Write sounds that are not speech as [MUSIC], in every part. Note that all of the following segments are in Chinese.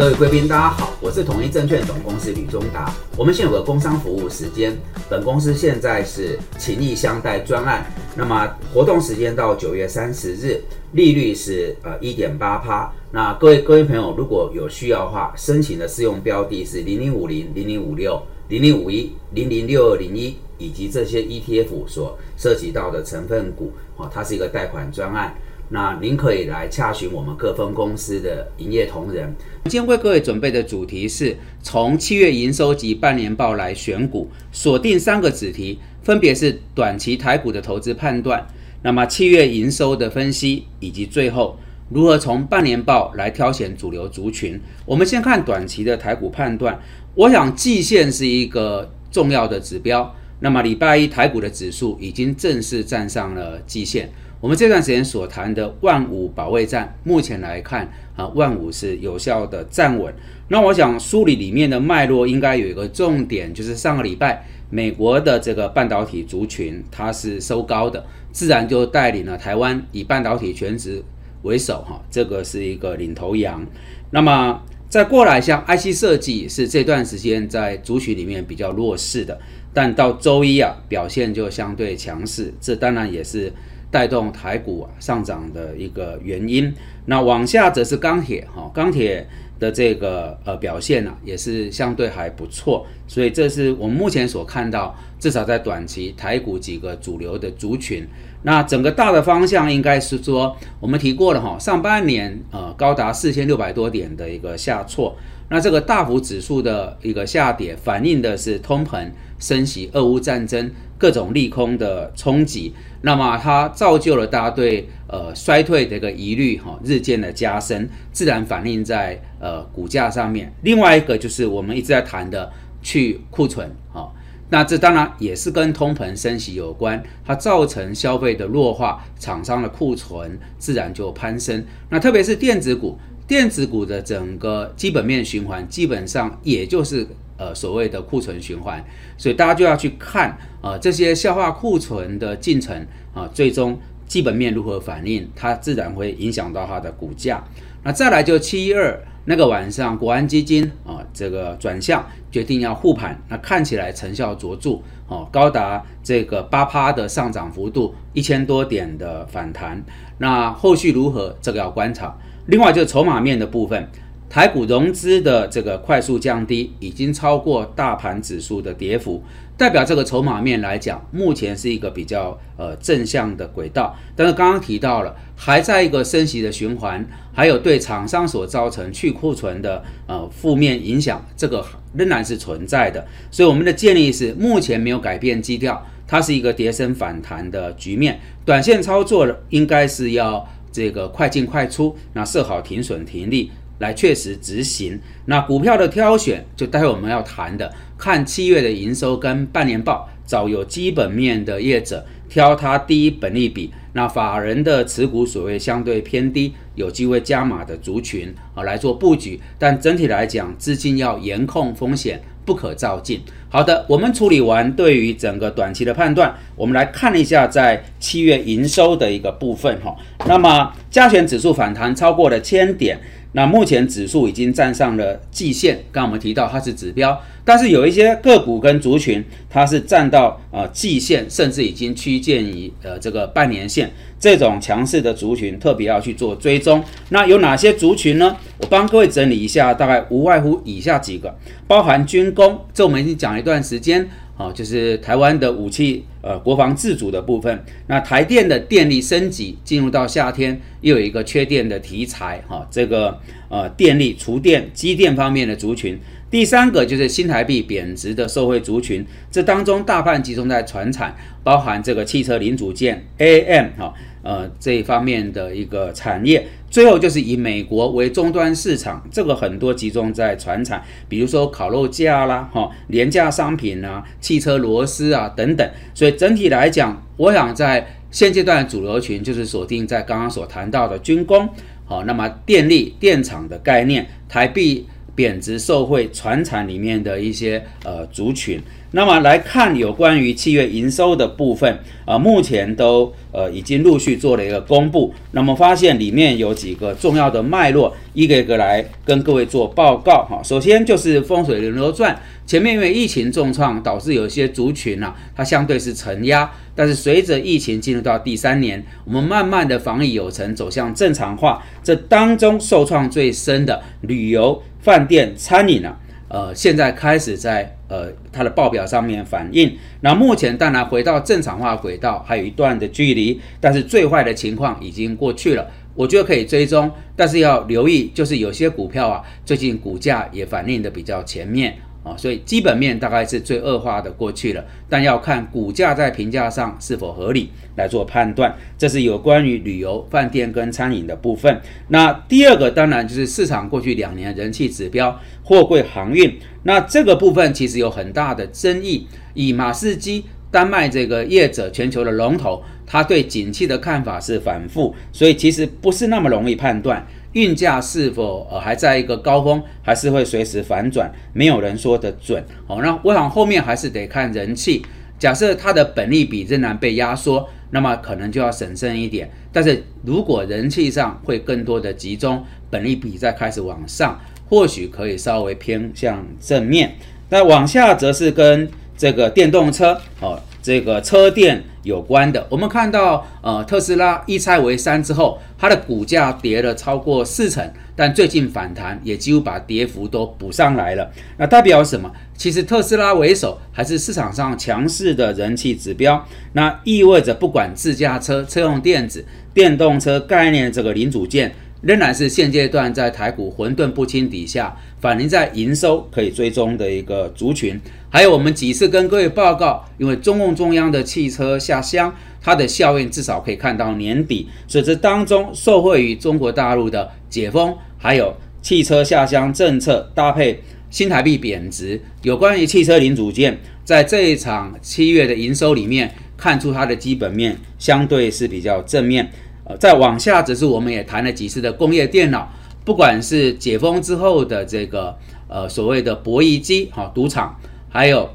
各位贵宾，大家好，我是统一证券总公司吕中达。我们现有个工商服务时间，本公司现在是情谊相待专案，那么活动时间到九月三十日，利率是呃一点八趴。那各位各位朋友，如果有需要的话，申请的适用标的是零零五零、零零五六、零零五一、零零六二零一，以及这些 ETF 所涉及到的成分股，哦，它是一个贷款专案。那您可以来洽询我们各分公司的营业同仁。今天为各位准备的主题是从七月营收及半年报来选股，锁定三个子题，分别是短期台股的投资判断，那么七月营收的分析，以及最后如何从半年报来挑选主流族群。我们先看短期的台股判断，我想季线是一个重要的指标。那么礼拜一台股的指数已经正式站上了季线。我们这段时间所谈的万五保卫战，目前来看啊，万五是有效的站稳。那我想梳理里面的脉络，应该有一个重点，就是上个礼拜美国的这个半导体族群它是收高的，自然就带领了台湾以半导体全值为首哈，这个是一个领头羊。那么再过来像 IC 设计是这段时间在族群里面比较弱势的，但到周一啊表现就相对强势，这当然也是。带动台股上涨的一个原因，那往下则是钢铁哈，钢铁的这个呃表现呢也是相对还不错，所以这是我们目前所看到，至少在短期台股几个主流的族群。那整个大的方向应该是说，我们提过了哈，上半年呃高达四千六百多点的一个下挫，那这个大幅指数的一个下跌，反映的是通膨、升息、俄乌战争各种利空的冲击，那么它造就了大家对呃衰退的一个疑虑哈，日渐的加深，自然反映在呃股价上面。另外一个就是我们一直在谈的去库存哈。那这当然也是跟通膨升息有关，它造成消费的弱化，厂商的库存自然就攀升。那特别是电子股，电子股的整个基本面循环，基本上也就是呃所谓的库存循环，所以大家就要去看啊这些消化库存的进程啊，最终基本面如何反应，它自然会影响到它的股价。那再来就七一二。那个晚上，国安基金啊，这个转向决定要护盘，那看起来成效卓著哦，高达这个八趴的上涨幅度，一千多点的反弹。那后续如何，这个要观察。另外就筹码面的部分。台股融资的这个快速降低，已经超过大盘指数的跌幅，代表这个筹码面来讲，目前是一个比较呃正向的轨道。但是刚刚提到了，还在一个升息的循环，还有对厂商所造成去库存的呃负面影响，这个仍然是存在的。所以我们的建议是，目前没有改变基调，它是一个跌升反弹的局面，短线操作应该是要这个快进快出，那设好停损停利。来确实执行。那股票的挑选，就待会我们要谈的，看七月的营收跟半年报，找有基本面的业者，挑它低本利比，那法人的持股所谓相对偏低，有机会加码的族群啊来做布局。但整体来讲，资金要严控风险，不可照进。好的，我们处理完对于整个短期的判断，我们来看一下在七月营收的一个部分哈。那么加权指数反弹超过了千点。那目前指数已经站上了季线，刚我们提到它是指标，但是有一些个股跟族群，它是站到呃季线，甚至已经趋近于呃这个半年线，这种强势的族群特别要去做追踪。那有哪些族群呢？我帮各位整理一下，大概无外乎以下几个，包含军工，这我们已经讲一段时间。哦，就是台湾的武器，呃，国防自主的部分。那台电的电力升级进入到夏天，又有一个缺电的题材，哈，这个呃电力、厨电、机电方面的族群。第三个就是新台币贬值的社会族群，这当中大半集中在船产，包含这个汽车零组件、AM 哈。呃，这一方面的一个产业，最后就是以美国为终端市场，这个很多集中在船厂，比如说烤肉架啦，哈，廉价商品啊，汽车螺丝啊等等。所以整体来讲，我想在现阶段主流群就是锁定在刚刚所谈到的军工，好，那么电力电厂的概念，台币贬值受惠船产里面的一些呃族群。那么来看有关于七月营收的部分啊，目前都呃已经陆续做了一个公布。那么发现里面有几个重要的脉络，一个一个来跟各位做报告哈。首先就是风水轮流转，前面因为疫情重创，导致有些族群啊，它相对是承压。但是随着疫情进入到第三年，我们慢慢的防疫有成，走向正常化。这当中受创最深的旅游、饭店、餐饮啊，呃，现在开始在呃它的报表上面反映。那目前当然回到正常化轨道还有一段的距离，但是最坏的情况已经过去了。我觉得可以追踪，但是要留意，就是有些股票啊，最近股价也反映的比较前面。啊，所以基本面大概是最恶化的过去了，但要看股价在评价上是否合理来做判断。这是有关于旅游、饭店跟餐饮的部分。那第二个当然就是市场过去两年人气指标——货柜航运。那这个部分其实有很大的争议。以马士基、丹麦这个业者全球的龙头，他对景气的看法是反复，所以其实不是那么容易判断。运价是否呃还在一个高峰，还是会随时反转？没有人说得准。好，那我想后面还是得看人气。假设它的本利比仍然被压缩，那么可能就要审慎一点。但是如果人气上会更多的集中，本利比再开始往上，或许可以稍微偏向正面。那往下则是跟这个电动车哦。这个车电有关的，我们看到，呃，特斯拉一拆为三之后，它的股价跌了超过四成，但最近反弹也几乎把跌幅都补上来了。那代表什么？其实特斯拉为首还是市场上强势的人气指标。那意味着不管自驾车、车用电子、电动车概念这个零组件。仍然是现阶段在台股混沌不清底下，反映在营收可以追踪的一个族群。还有我们几次跟各位报告，因为中共中央的汽车下乡，它的效应至少可以看到年底。所以这当中受惠于中国大陆的解封，还有汽车下乡政策搭配新台币贬值，有关于汽车零组件，在这一场七月的营收里面，看出它的基本面相对是比较正面。再往下，只是我们也谈了几次的工业电脑，不管是解封之后的这个呃所谓的博弈机哈赌场，还有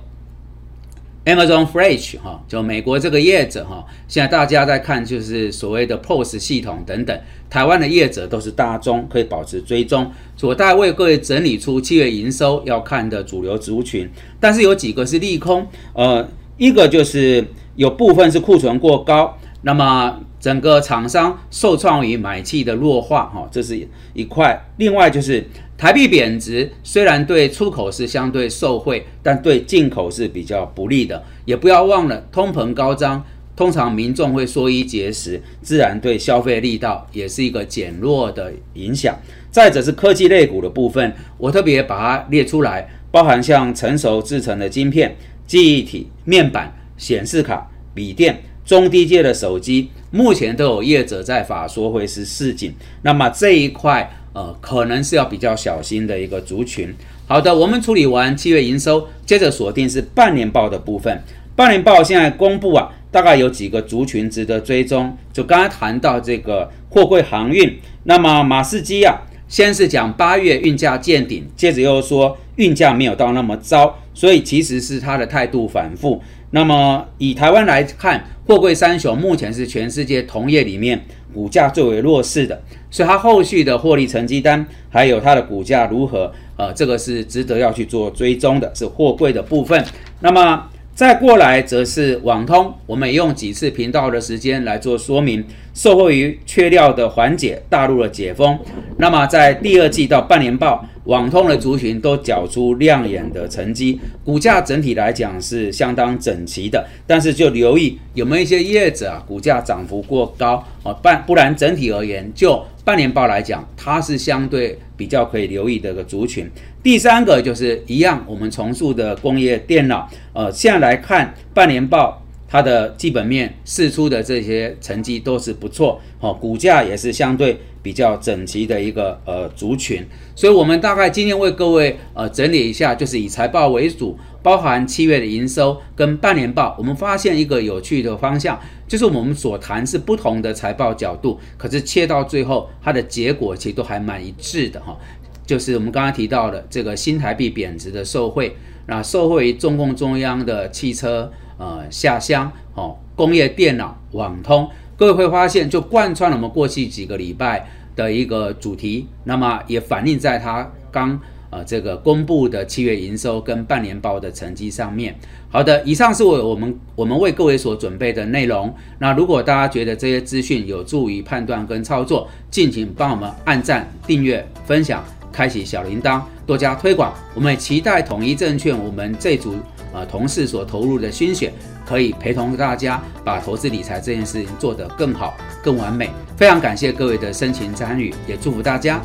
Amazon Fresh 哈，就美国这个业者哈，现在大家在看就是所谓的 POS 系统等等，台湾的业者都是大中可以保持追踪。我大为各位整理出七月营收要看的主流族群，但是有几个是利空，呃，一个就是有部分是库存过高，那么。整个厂商受创于买气的弱化，哈，这是一块。另外就是台币贬值，虽然对出口是相对受惠，但对进口是比较不利的。也不要忘了，通膨高涨，通常民众会缩衣节食，自然对消费力道也是一个减弱的影响。再者是科技类股的部分，我特别把它列出来，包含像成熟制成的晶片、记忆体、面板、显示卡、笔电。中低阶的手机目前都有业者在法说会是市井，那么这一块呃可能是要比较小心的一个族群。好的，我们处理完七月营收，接着锁定是半年报的部分。半年报现在公布啊，大概有几个族群值得追踪。就刚才谈到这个货柜航运，那么马士基啊，先是讲八月运价见顶，接着又说运价没有到那么糟，所以其实是他的态度反复。那么以台湾来看，货柜三雄目前是全世界同业里面股价最为弱势的，所以它后续的获利成绩单还有它的股价如何，呃，这个是值得要去做追踪的，是货柜的部分。那么再过来则是网通，我们也用几次频道的时间来做说明。受惠于缺料的缓解，大陆的解封，那么在第二季到半年报，网通的族群都缴出亮眼的成绩，股价整体来讲是相当整齐的。但是就留意有没有一些业者啊，股价涨幅过高啊，半不然整体而言，就半年报来讲，它是相对比较可以留意的一个族群。第三个就是一样，我们重塑的工业电脑，呃，现在来看半年报。它的基本面释出的这些成绩都是不错，哦，股价也是相对比较整齐的一个呃族群，所以我们大概今天为各位呃整理一下，就是以财报为主，包含七月的营收跟半年报，我们发现一个有趣的方向，就是我们所谈是不同的财报角度，可是切到最后，它的结果其实都还蛮一致的哈，就是我们刚刚提到的这个新台币贬值的受惠。那受惠于中共中央的汽车呃下乡哦，工业电脑网通，各位会发现就贯穿了我们过去几个礼拜的一个主题，那么也反映在它刚。呃，这个公布的七月营收跟半年报的成绩上面，好的，以上是我我们 [LAUGHS] 我们为各位所准备的内容。那如果大家觉得这些资讯有助于判断跟操作，敬请帮我们按赞、订阅、分享、开启小铃铛，多加推广。我们也期待统一证券我们这组呃同事所投入的心血，可以陪同大家把投资理财这件事情做得更好、更完美。非常感谢各位的深情参与，也祝福大家。